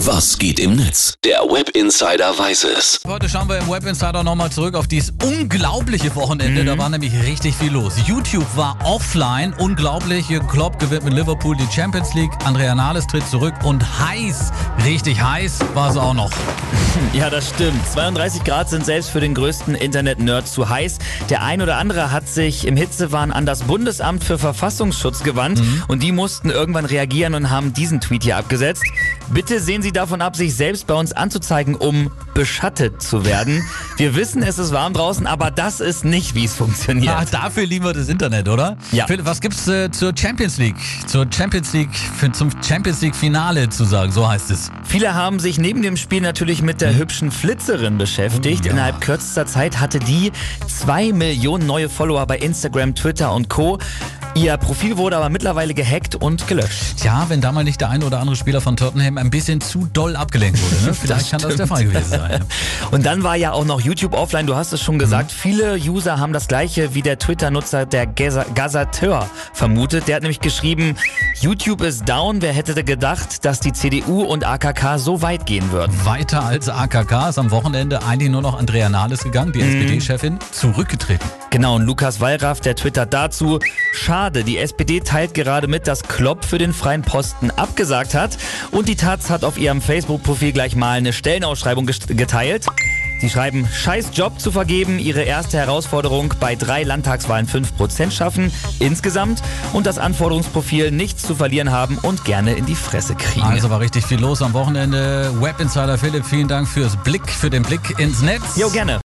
Was geht im Netz? Der Web Insider weiß es. Heute schauen wir im Web Insider nochmal zurück auf dieses unglaubliche Wochenende. Da war nämlich richtig viel los. YouTube war offline. Unglaublich. Jürgen Klopp gewinnt mit Liverpool die Champions League. Andrea Nahles tritt zurück und heiß, richtig heiß war es auch noch. Ja, das stimmt. 32 Grad sind selbst für den größten Internet-Nerd zu heiß. Der ein oder andere hat sich im Hitzewahn an das Bundesamt für Verfassungsschutz gewandt und die mussten irgendwann reagieren und haben diesen Tweet hier abgesetzt. Bitte sehen Sie davon ab, sich selbst bei uns anzuzeigen, um beschattet zu werden. Wir wissen, es ist warm draußen, aber das ist nicht, wie es funktioniert. Ja, dafür lieben wir das Internet, oder? Ja. Philipp, was gibt's äh, zur Champions League? Zur Champions League, für, zum Champions League Finale zu sagen, so heißt es. Viele haben sich neben dem Spiel natürlich mit der hübschen Flitzerin beschäftigt. Oh, ja. Innerhalb kürzester Zeit hatte die zwei Millionen neue Follower bei Instagram, Twitter und Co. Ihr Profil wurde aber mittlerweile gehackt und gelöscht. Tja, wenn da mal nicht der ein oder andere Spieler von Tottenham ein bisschen zu doll abgelenkt wurde, ne? Vielleicht kann das der Fall gewesen sein. Und dann war ja auch noch YouTube offline, du hast es schon gesagt. Viele User haben das gleiche wie der Twitter-Nutzer der Gaza- Gazateur vermutet. Der hat nämlich geschrieben, YouTube ist down. Wer hätte gedacht, dass die CDU und AKK so weit gehen würden? Weiter als AKK ist am Wochenende eigentlich nur noch Andrea Nahles gegangen, die SPD-Chefin, zurückgetreten. Genau, und Lukas Wallraff, der twittert dazu, schade, die SPD teilt gerade mit, dass Klopp für den freien Posten abgesagt hat und die Taz hat auf ihrem Facebook-Profil gleich mal eine Stellenausschreibung geteilt. Sie schreiben, scheiß Job zu vergeben, ihre erste Herausforderung bei drei Landtagswahlen 5% schaffen insgesamt und das Anforderungsprofil nichts zu verlieren haben und gerne in die Fresse kriegen. Also war richtig viel los am Wochenende. Web Insider Philipp, vielen Dank fürs Blick, für den Blick ins Netz. jo, gerne.